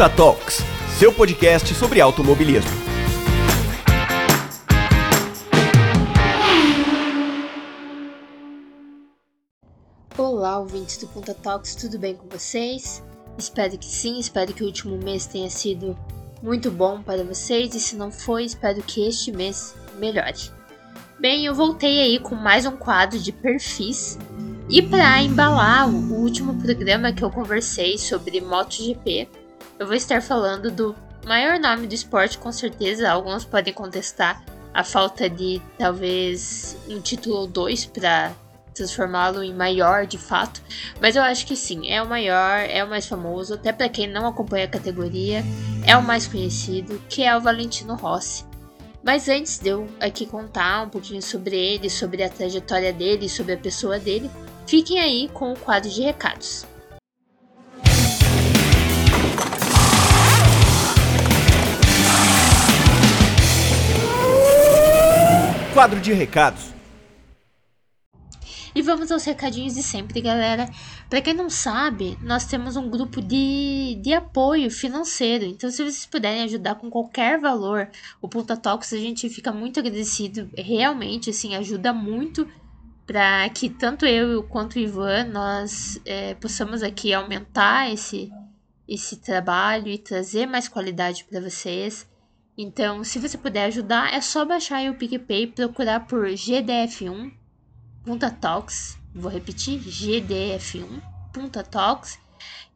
Punta Talks, seu podcast sobre automobilismo. Olá, ouvintes do Punta Talks, tudo bem com vocês? Espero que sim, espero que o último mês tenha sido muito bom para vocês e se não foi, espero que este mês melhore. Bem, eu voltei aí com mais um quadro de perfis e para embalar o último programa que eu conversei sobre MotoGP, eu vou estar falando do maior nome do esporte, com certeza. Alguns podem contestar a falta de talvez um título ou dois para transformá-lo em maior de fato, mas eu acho que sim, é o maior, é o mais famoso, até para quem não acompanha a categoria, é o mais conhecido, que é o Valentino Rossi. Mas antes de eu aqui contar um pouquinho sobre ele, sobre a trajetória dele, sobre a pessoa dele, Fiquem aí com o quadro de recados. Quadro de recados. E vamos aos recadinhos de sempre, galera. Para quem não sabe, nós temos um grupo de, de apoio financeiro. Então, se vocês puderem ajudar com qualquer valor, o Punta Talks, a gente fica muito agradecido. Realmente, assim, ajuda muito para que tanto eu quanto o Ivan nós é, possamos aqui aumentar esse esse trabalho e trazer mais qualidade para vocês. Então, se você puder ajudar, é só baixar o PicPay, procurar por GDF1 Punta Talks, vou repetir, GDF1 Punta Talks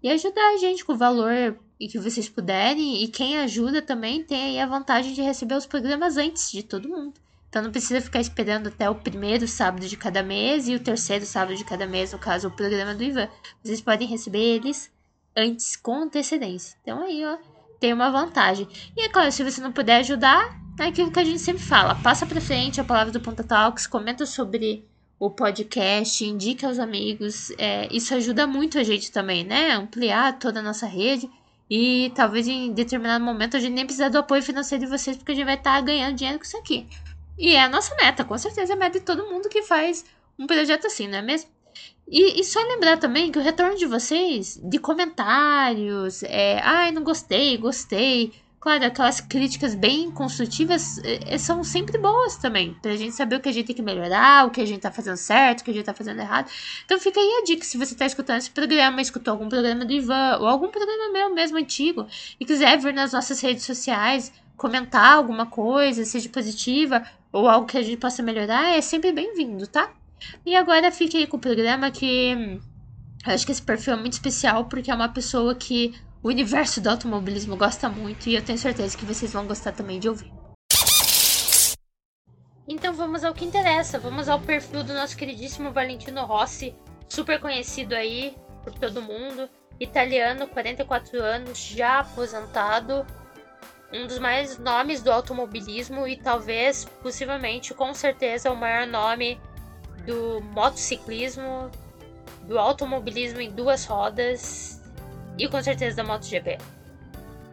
e ajudar a gente com o valor que vocês puderem e quem ajuda também tem aí a vantagem de receber os programas antes de todo mundo. Então não precisa ficar esperando até o primeiro sábado de cada mês e o terceiro sábado de cada mês, no caso o programa do Ivan. Vocês podem receber eles antes, com antecedência. Então aí, ó, tem uma vantagem. E é claro, se você não puder ajudar, é aquilo que a gente sempre fala. Passa pra frente a palavra do Ponta Talks, comenta sobre o podcast, indica aos amigos. É, isso ajuda muito a gente também, né? Ampliar toda a nossa rede. E talvez em determinado momento a gente nem precisa do apoio financeiro de vocês, porque a gente vai estar tá ganhando dinheiro com isso aqui. E é a nossa meta, com certeza é a meta de todo mundo que faz um projeto assim, não é mesmo? E, e só lembrar também que o retorno de vocês, de comentários, é, ai, não gostei, gostei. Claro, aquelas críticas bem construtivas é, é, são sempre boas também, pra gente saber o que a gente tem que melhorar, o que a gente tá fazendo certo, o que a gente tá fazendo errado. Então fica aí a dica, se você tá escutando esse programa, escutou algum programa do Ivan, ou algum programa meu mesmo antigo, e quiser vir nas nossas redes sociais, comentar alguma coisa, seja positiva, ou algo que a gente possa melhorar, é sempre bem-vindo, tá? E agora fique aí com o programa que eu acho que esse perfil é muito especial porque é uma pessoa que o universo do automobilismo gosta muito e eu tenho certeza que vocês vão gostar também de ouvir. Então vamos ao que interessa, vamos ao perfil do nosso queridíssimo Valentino Rossi, super conhecido aí por todo mundo, italiano, 44 anos, já aposentado, um dos maiores nomes do automobilismo e talvez, possivelmente, com certeza, o maior nome do motociclismo, do automobilismo em duas rodas e com certeza da MotoGP.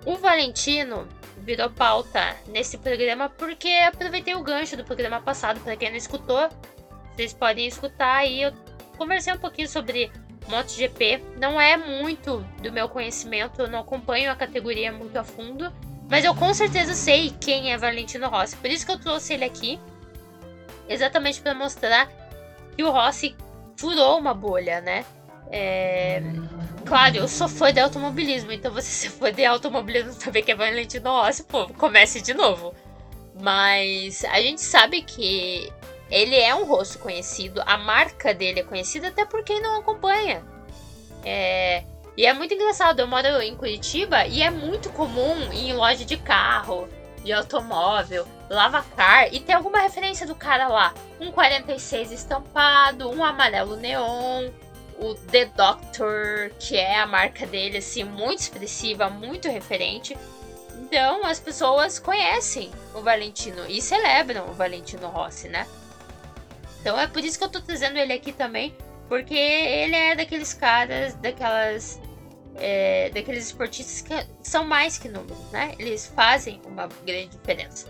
O Valentino virou pauta nesse programa porque aproveitei o gancho do programa passado. Para quem não escutou, vocês podem escutar aí. Eu conversei um pouquinho sobre MotoGP. Não é muito do meu conhecimento, eu não acompanho a categoria muito a fundo. Mas eu com certeza sei quem é Valentino Rossi. Por isso que eu trouxe ele aqui. Exatamente para mostrar que o Rossi furou uma bolha, né? É... Claro, eu sou fã de automobilismo, então você se for de automobilismo saber que é Valentino Rossi, pô, comece de novo. Mas a gente sabe que ele é um rosto conhecido, a marca dele é conhecida até por quem não acompanha. É... E é muito engraçado, eu moro em Curitiba e é muito comum em loja de carro, de automóvel, lavacar e ter alguma referência do cara lá. Um 46 estampado, um amarelo neon, o The Doctor, que é a marca dele, assim, muito expressiva, muito referente. Então as pessoas conhecem o Valentino e celebram o Valentino Rossi, né? Então é por isso que eu tô trazendo ele aqui também, porque ele é daqueles caras, daquelas. É, daqueles esportistas que são mais que números, né? Eles fazem uma grande diferença.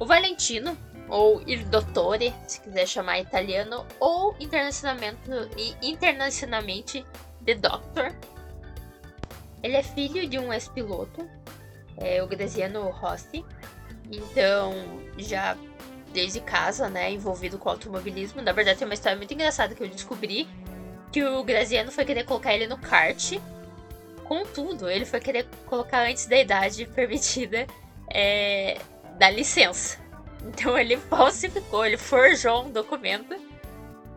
O Valentino, ou Il Dottore, se quiser chamar italiano, ou internacionalmente, The Doctor. Ele é filho de um ex-piloto, é, o Graziano Rossi. Então, já desde casa, né, envolvido com automobilismo. Na verdade, tem uma história muito engraçada que eu descobri que o Graziano foi querer colocar ele no kart. Contudo, ele foi querer colocar antes da idade permitida é, da licença. Então ele falsificou, ele forjou um documento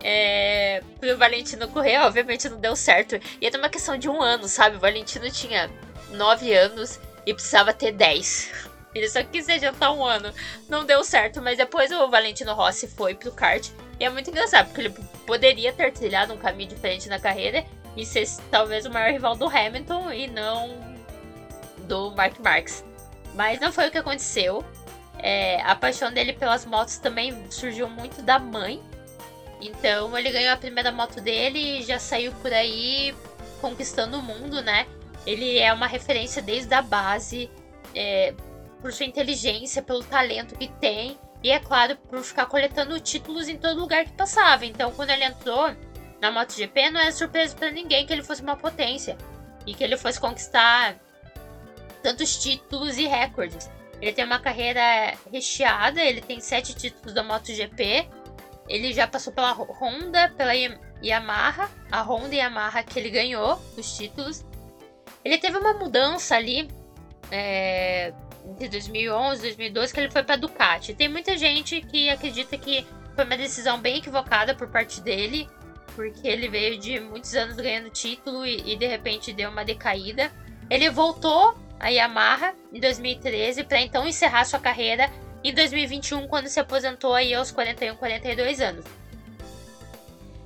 é, pro Valentino correr. Obviamente não deu certo. E era uma questão de um ano, sabe? O Valentino tinha 9 anos e precisava ter 10. Ele só quis adiantar um ano. Não deu certo, mas depois o Valentino Rossi foi pro kart. E é muito engraçado, porque ele poderia ter trilhado um caminho diferente na carreira e ser talvez o maior rival do Hamilton e não do Mark Marx. Mas não foi o que aconteceu. É, a paixão dele pelas motos também surgiu muito da mãe. Então ele ganhou a primeira moto dele e já saiu por aí conquistando o mundo, né? Ele é uma referência desde a base. É, por sua inteligência, pelo talento que tem e, é claro, por ficar coletando títulos em todo lugar que passava. Então, quando ele entrou na MotoGP, não era surpresa para ninguém que ele fosse uma potência e que ele fosse conquistar tantos títulos e recordes. Ele tem uma carreira recheada, ele tem sete títulos da MotoGP. Ele já passou pela Honda, pela Yamaha, a Honda e Yamaha que ele ganhou os títulos. Ele teve uma mudança ali é, entre 2011 e 2012 que ele foi para Ducati. Tem muita gente que acredita que foi uma decisão bem equivocada por parte dele, porque ele veio de muitos anos ganhando título e, e de repente deu uma decaída. Ele voltou a Yamaha em 2013 para então encerrar sua carreira em 2021 quando se aposentou aí aos 41, 42 anos.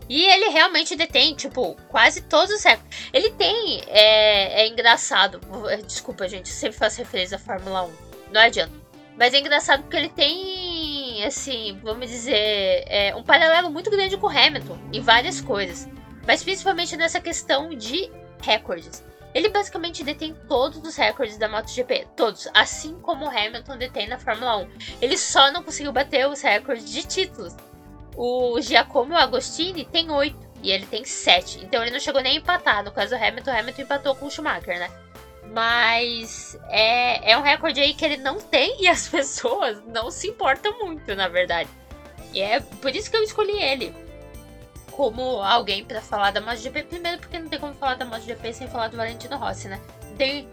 E ele realmente detém, tipo, quase todos os recordes. Ele tem. É, é engraçado. Desculpa, gente, eu sempre faço referência à Fórmula 1. Não adianta. Mas é engraçado porque ele tem, assim, vamos dizer, é, um paralelo muito grande com Hamilton em várias coisas. Mas principalmente nessa questão de recordes. Ele basicamente detém todos os recordes da MotoGP, todos, assim como o Hamilton detém na Fórmula 1. Ele só não conseguiu bater os recordes de títulos. O Giacomo Agostini tem 8 e ele tem 7. Então ele não chegou nem a empatar. No caso do Hamilton, o Hamilton empatou com o Schumacher, né? Mas é, é um recorde aí que ele não tem e as pessoas não se importam muito, na verdade. E é por isso que eu escolhi ele como alguém para falar da MotoGP. Primeiro, porque não tem como falar da MotoGP sem falar do Valentino Rossi, né? Tem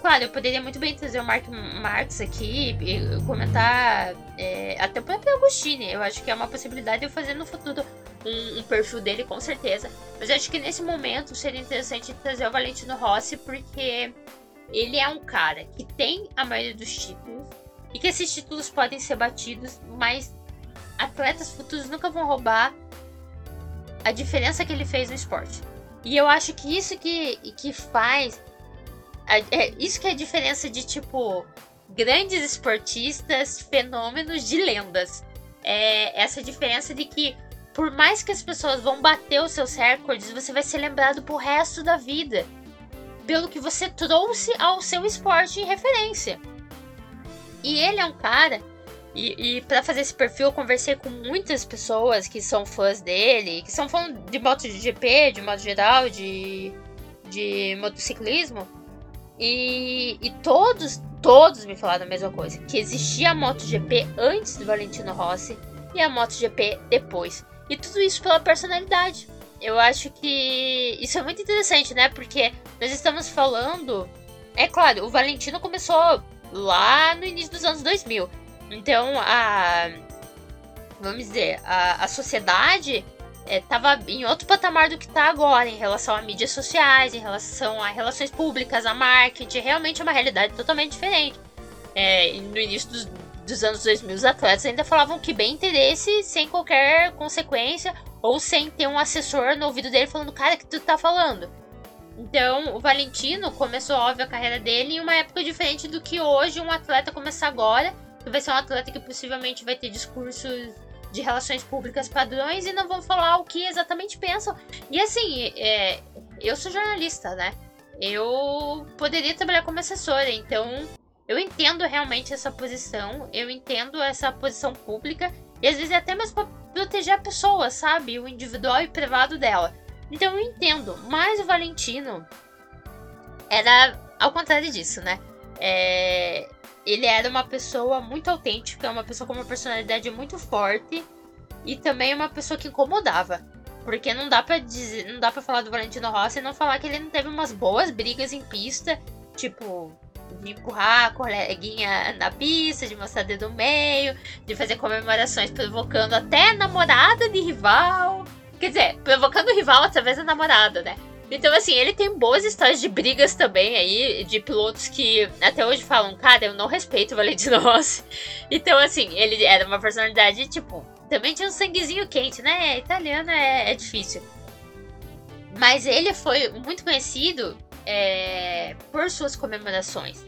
Claro, eu poderia muito bem trazer o Mark Marx aqui e comentar é, até o próprio Agostini. Eu acho que é uma possibilidade de eu fazer no futuro um, um, perfil dele, com certeza. Mas eu acho que nesse momento seria interessante trazer o Valentino Rossi, porque ele é um cara que tem a maioria dos títulos e que esses títulos podem ser batidos, mas atletas futuros nunca vão roubar a diferença que ele fez no esporte. E eu acho que isso que, que faz é, isso que é a diferença de, tipo, grandes esportistas, fenômenos de lendas. É essa diferença de que, por mais que as pessoas vão bater os seus recordes, você vai ser lembrado pro resto da vida. Pelo que você trouxe ao seu esporte em referência. E ele é um cara. E, e para fazer esse perfil, eu conversei com muitas pessoas que são fãs dele, que são fãs de moto de GP, de modo geral, de, de motociclismo. E, e todos, todos me falaram a mesma coisa: que existia a MotoGP antes do Valentino Rossi e a MotoGP depois. E tudo isso pela personalidade. Eu acho que isso é muito interessante, né? Porque nós estamos falando. É claro, o Valentino começou lá no início dos anos 2000. Então, a. Vamos dizer, a, a sociedade estava é, em outro patamar do que está agora em relação a mídias sociais, em relação a relações públicas, a marketing. Realmente é uma realidade totalmente diferente. É, no início dos, dos, anos 2000, os atletas ainda falavam que bem interesse sem qualquer consequência ou sem ter um assessor no ouvido dele falando, cara, que tu tá falando. Então, o Valentino começou, óbvio, a carreira dele em uma época diferente do que hoje um atleta começa agora, vai ser um atleta que possivelmente vai ter discursos de relações públicas padrões e não vão falar o que exatamente pensam. E assim, é, eu sou jornalista, né? Eu poderia trabalhar como assessora, então eu entendo realmente essa posição, eu entendo essa posição pública e às vezes é até mesmo para proteger a pessoa, sabe? O individual e privado dela. Então eu entendo, mas o Valentino era ao contrário disso, né? É, ele era uma pessoa muito autêntica, uma pessoa com uma personalidade muito forte e também uma pessoa que incomodava. Porque não dá para dizer, não dá para falar do Valentino Rossi e não falar que ele não teve umas boas brigas em pista, tipo de empurrar a coleguinha na pista, de mostrar dedo no meio, de fazer comemorações provocando até namorada de rival. Quer dizer, provocando o rival através da namorada, né? Então, assim, ele tem boas histórias de brigas também aí, de pilotos que até hoje falam, cara, eu não respeito o Valentino Rossi. Então, assim, ele era uma personalidade, tipo, também tinha um sanguezinho quente, né? Italiano é, é difícil. Mas ele foi muito conhecido é, por suas comemorações,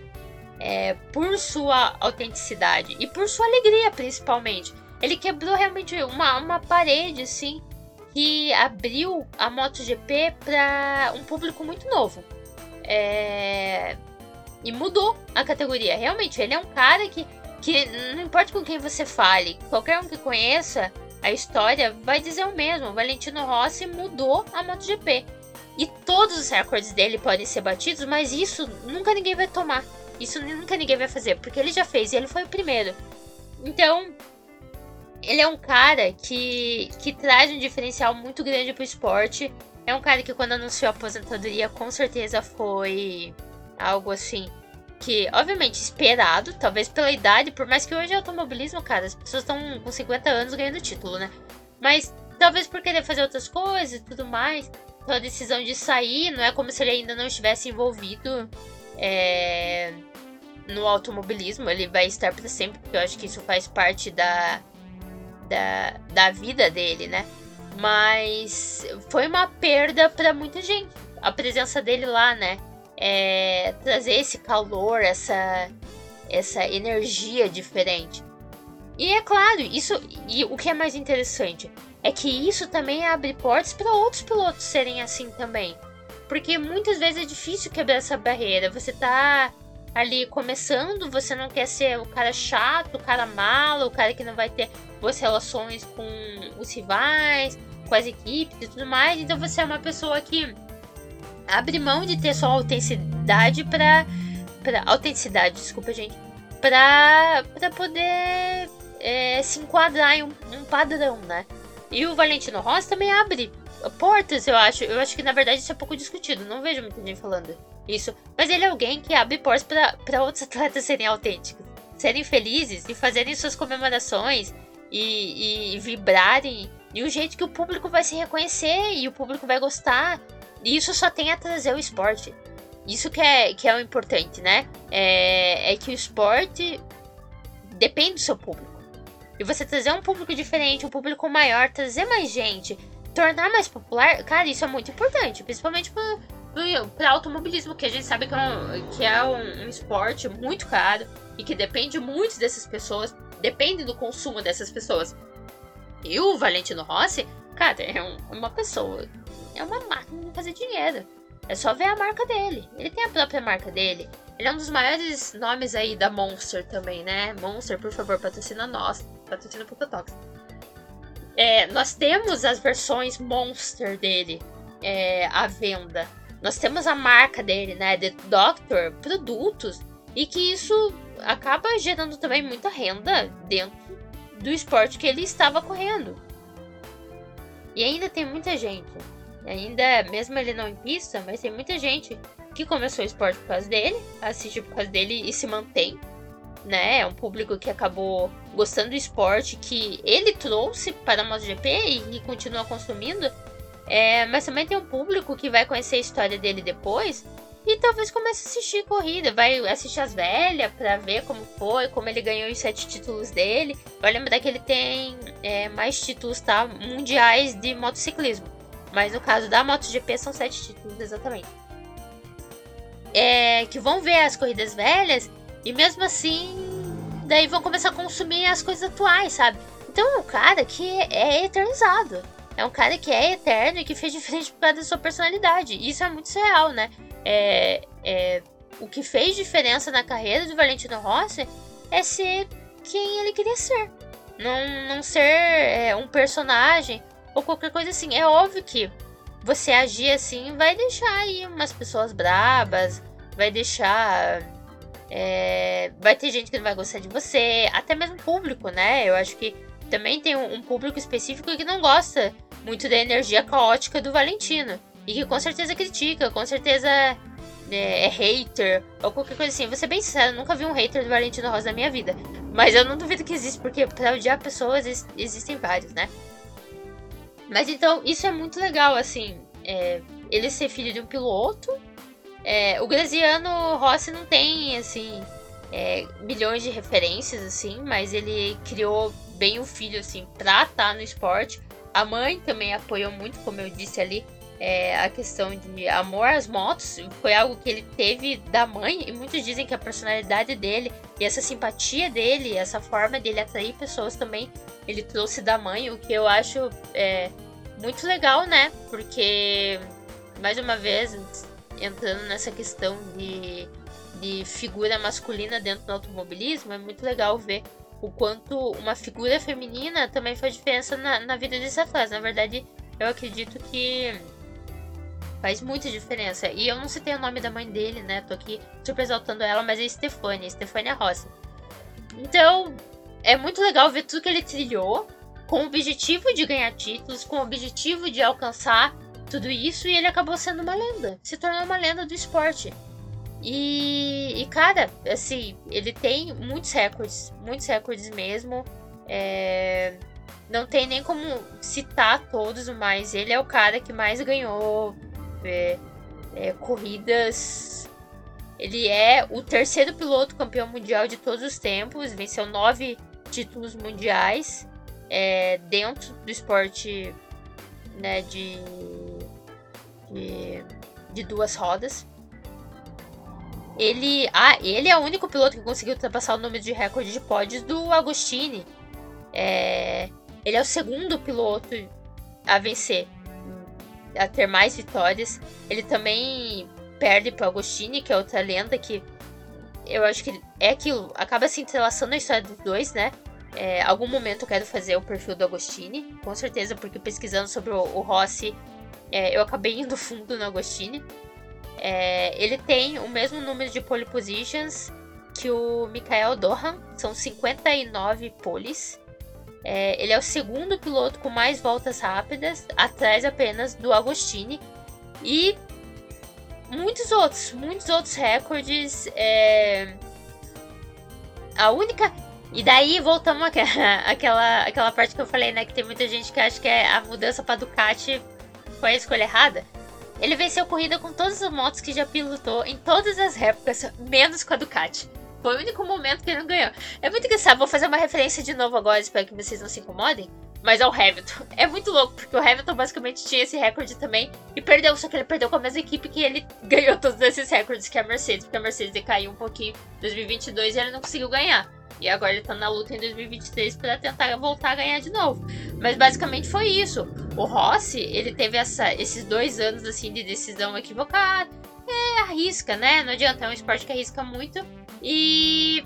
é, por sua autenticidade e por sua alegria, principalmente. Ele quebrou realmente uma, uma parede, assim, que abriu a MotoGP para um público muito novo. É... E mudou a categoria. Realmente, ele é um cara que, que não importa com quem você fale, qualquer um que conheça a história vai dizer o mesmo. O Valentino Rossi mudou a MotoGP. E todos os recordes dele podem ser batidos, mas isso nunca ninguém vai tomar. Isso nunca ninguém vai fazer, porque ele já fez e ele foi o primeiro. Então, ele é um cara que, que traz um diferencial muito grande pro esporte. É um cara que quando anunciou a aposentadoria, com certeza foi algo assim que, obviamente, esperado, talvez pela idade, por mais que hoje é automobilismo, cara, as pessoas estão com 50 anos ganhando título, né? Mas talvez por querer fazer outras coisas e tudo mais. Então a decisão de sair não é como se ele ainda não estivesse envolvido é, no automobilismo. Ele vai estar para sempre, porque eu acho que isso faz parte da, da, da vida dele, né? Mas foi uma perda para muita gente. A presença dele lá, né? É, trazer esse calor, essa, essa energia diferente. E é claro, isso e o que é mais interessante é que isso também abre portas para outros pilotos serem assim também. Porque muitas vezes é difícil quebrar essa barreira. Você tá ali começando, você não quer ser o cara chato, o cara malo, o cara que não vai ter boas relações com os rivais, com as equipes e tudo mais. Então você é uma pessoa que abre mão de ter sua autenticidade pra. pra autenticidade, desculpa, gente. Pra, pra poder é, se enquadrar em um, um padrão, né? E o Valentino Rossi também abre portas, eu acho. Eu acho que na verdade isso é pouco discutido. Não vejo muita gente falando isso. Mas ele é alguém que abre portas para outros atletas serem autênticos, serem felizes e fazerem suas comemorações e, e vibrarem de um jeito que o público vai se reconhecer e o público vai gostar. E isso só tem a trazer o esporte. Isso que é, que é o importante, né? É, é que o esporte depende do seu público. E você trazer um público diferente, um público maior, trazer mais gente, tornar mais popular, cara, isso é muito importante. Principalmente para para automobilismo, que a gente sabe que é, um, que é um, um, esporte muito caro e que depende muito dessas pessoas, depende do consumo dessas pessoas. E o Valentino Rossi, cara, é um, uma pessoa, é uma máquina de fazer dinheiro. É só ver a marca dele. Ele tem a própria marca dele. Ele é um dos maiores nomes aí da Monster também, né? Monster, por favor, patrocina nós. Patrocina o Pocotox. É, nós temos as versões Monster dele é, à venda nós temos a marca dele, né, The Doctor, produtos, e que isso acaba gerando também muita renda dentro do esporte que ele estava correndo. E ainda tem muita gente, ainda mesmo ele não em pista, mas tem muita gente que começou o esporte por causa dele, assiste por causa dele e se mantém, né? É um público que acabou gostando do esporte que ele trouxe para a MotoGP e, e continua consumindo. É, mas também tem um público que vai conhecer a história dele depois e talvez comece a assistir corrida, vai assistir as velhas para ver como foi, como ele ganhou os sete títulos dele. Vai lembrar que ele tem é, mais títulos tá, mundiais de motociclismo, mas no caso da MotoGP são sete títulos exatamente. É, que vão ver as corridas velhas e mesmo assim, daí vão começar a consumir as coisas atuais, sabe? Então é um cara que é eternizado. É um cara que é eterno e que fez diferente por causa da sua personalidade. Isso é muito real, né? É, é, o que fez diferença na carreira do Valentino Rossi é ser quem ele queria ser. Não, não ser é, um personagem ou qualquer coisa assim. É óbvio que você agir assim vai deixar aí umas pessoas brabas, vai deixar. É, vai ter gente que não vai gostar de você, até mesmo público, né? Eu acho que também tem um, um público específico que não gosta muito da energia caótica do Valentino. E que com certeza critica, com certeza é, é hater, ou qualquer coisa assim. Vou ser bem sincero, nunca vi um hater do Valentino Rosa na minha vida. Mas eu não duvido que existe, porque pra odiar pessoas existem vários, né? Mas então, isso é muito legal, assim. É, ele ser filho de um piloto. É, o Graziano Rossi não tem, assim, é, milhões de referências, assim, mas ele criou bem o filho, assim, pra estar tá no esporte. A mãe também apoiou muito, como eu disse ali, é, a questão de amor às motos. Foi algo que ele teve da mãe, e muitos dizem que a personalidade dele e essa simpatia dele, essa forma dele atrair pessoas também, ele trouxe da mãe, o que eu acho é, muito legal, né? Porque, mais uma vez, entrando nessa questão de, de figura masculina dentro do automobilismo, é muito legal ver o quanto uma figura feminina também faz diferença na, na vida desses atletas. Na verdade, eu acredito que faz muita diferença. E eu não citei o nome da mãe dele, né? Tô aqui super exaltando ela, mas é Stefania, Stefania Rossi. Então, é muito legal ver tudo que ele trilhou com o objetivo de ganhar títulos, com o objetivo de alcançar tudo isso, e ele acabou sendo uma lenda, se tornou uma lenda do esporte. E, e cara, assim, ele tem muitos recordes, muitos recordes mesmo. É, não tem nem como citar todos, mas ele é o cara que mais ganhou é, é, corridas. Ele é o terceiro piloto campeão mundial de todos os tempos, venceu nove títulos mundiais é, dentro do esporte né, de, de, de, duas rodas. Ele, ah, ele é o único piloto que conseguiu ultrapassar o número de recorde de pódios do Agostini. É, ele é o segundo piloto a vencer, a ter mais vitórias. Ele também perde para o Agostini, que é outra lenda que eu acho que é aquilo, acaba se entrelaçando a história dos dois, né? É, algum momento eu quero fazer o perfil do Agostini, com certeza, porque pesquisando sobre o, o Rossi, é, eu acabei indo fundo no Agostini. É, ele tem o mesmo número de pole positions que o Michael Dohan, são 59 poles. É, ele é o segundo piloto com mais voltas rápidas, atrás apenas do Agostini. E muitos outros, muitos outros recordes. É... A única e daí voltamos àquela, àquela parte que eu falei, né? Que tem muita gente que acha que é a mudança para Ducati foi a escolha errada. Ele venceu corrida com todas as motos que já pilotou em todas as épocas, menos com a Ducati. Foi o único momento que ele não ganhou. É muito engraçado, vou fazer uma referência de novo agora, espero que vocês não se incomodem. Mas ao Hamilton. É muito louco, porque o Hamilton basicamente tinha esse recorde também e perdeu, só que ele perdeu com a mesma equipe que ele ganhou todos esses recordes, que é a Mercedes, porque a Mercedes decaiu um pouquinho em 2022 e ele não conseguiu ganhar. E agora ele tá na luta em 2023 para tentar voltar a ganhar de novo. Mas basicamente foi isso. O Rossi, ele teve essa, esses dois anos assim de decisão equivocada. É, arrisca, né? Não adianta, é um esporte que arrisca muito. E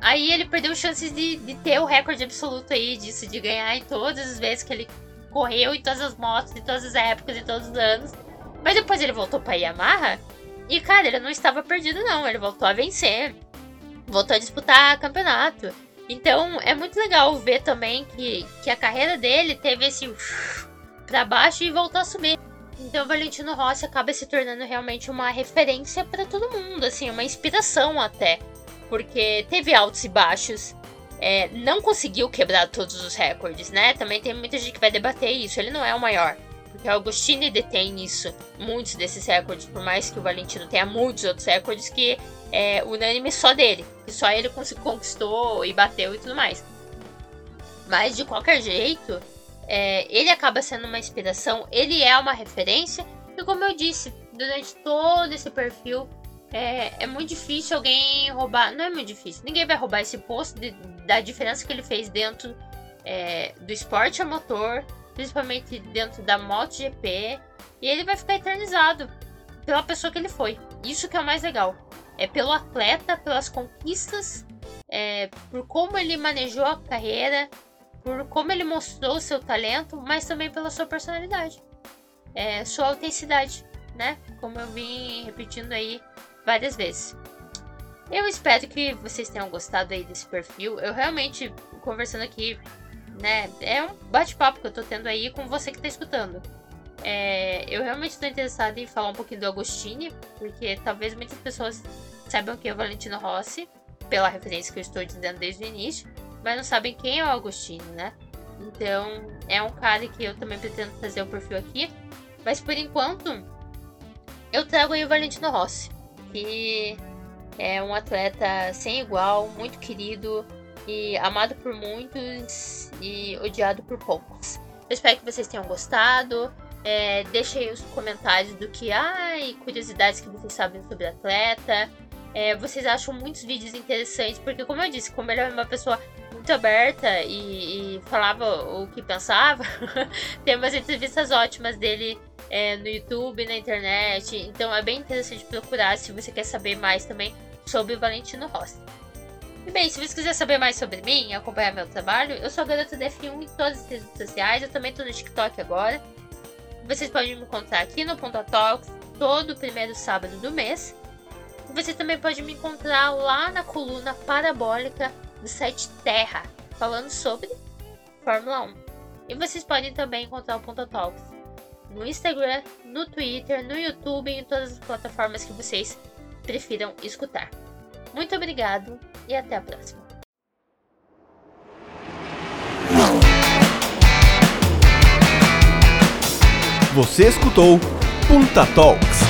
aí ele perdeu chances de, de ter o recorde absoluto aí disso, de ganhar em todas as vezes que ele correu, em todas as motos, em todas as épocas, em todos os anos. Mas depois ele voltou pra Yamaha. E, cara, ele não estava perdido, não. Ele voltou a vencer voltou a disputar campeonato. Então é muito legal ver também que, que a carreira dele teve esse para baixo e voltou a subir. Então Valentino Rossi acaba se tornando realmente uma referência para todo mundo, assim, uma inspiração até, porque teve altos e baixos. É, não conseguiu quebrar todos os recordes, né? Também tem muita gente que vai debater isso. Ele não é o maior, porque o Agostini detém isso, muitos desses recordes, por mais que o Valentino tenha muitos outros recordes que é unânime só dele, que só ele conquistou e bateu e tudo mais. Mas de qualquer jeito, é, ele acaba sendo uma inspiração, ele é uma referência, e como eu disse, durante todo esse perfil, é, é, muito difícil alguém roubar. Não é muito difícil, ninguém vai roubar esse posto de, da diferença que ele fez dentro é, do esporte a motor, principalmente dentro da MotoGP, e ele vai ficar eternizado pela pessoa que ele foi. Isso que é o mais legal é pelo atleta, pelas conquistas, é, por como ele manejou a carreira, por como ele mostrou seu talento, mas também pela sua personalidade, é, sua autenticidade, né? Como eu vim repetindo aí várias vezes. Eu espero que vocês tenham gostado aí desse perfil. Eu realmente, conversando aqui, né, é um bate-papo que eu tô tendo aí com você que tá escutando. É, eu realmente estou interessada em falar um pouquinho do Agostini, porque talvez muitas pessoas saibam quem é o Valentino Rossi, pela referência que eu estou dizendo desde o início, mas não sabem quem é o Agostini, né? Então, é um cara que eu também pretendo fazer o perfil aqui. Mas por enquanto, eu trago aí o Valentino Rossi, que é um atleta sem igual, muito querido e amado por muitos e odiado por poucos. Eu espero que vocês tenham gostado. É, deixe aí os comentários do que, ai, curiosidades que vocês sabem sobre atleta. É, vocês acham muitos vídeos interessantes, porque como eu disse, como ele é uma pessoa muito aberta e, e falava o que pensava, tem umas entrevistas ótimas dele é, no YouTube, na internet. Então é bem interessante procurar se você quer saber mais também sobre o Valentino Rossi. E bem, se você quiser saber mais sobre mim e acompanhar meu trabalho, eu sou a garota DF1 em todas as redes sociais. Eu também tô no TikTok agora. Vocês podem me encontrar aqui no Ponta Talks todo primeiro sábado do mês. E você também pode me encontrar lá na coluna parabólica do site Terra, falando sobre Fórmula 1. E vocês podem também encontrar o Ponta Talks no Instagram, no Twitter, no YouTube e em todas as plataformas que vocês prefiram escutar. Muito obrigado e até a próxima. Você escutou Punta Talks.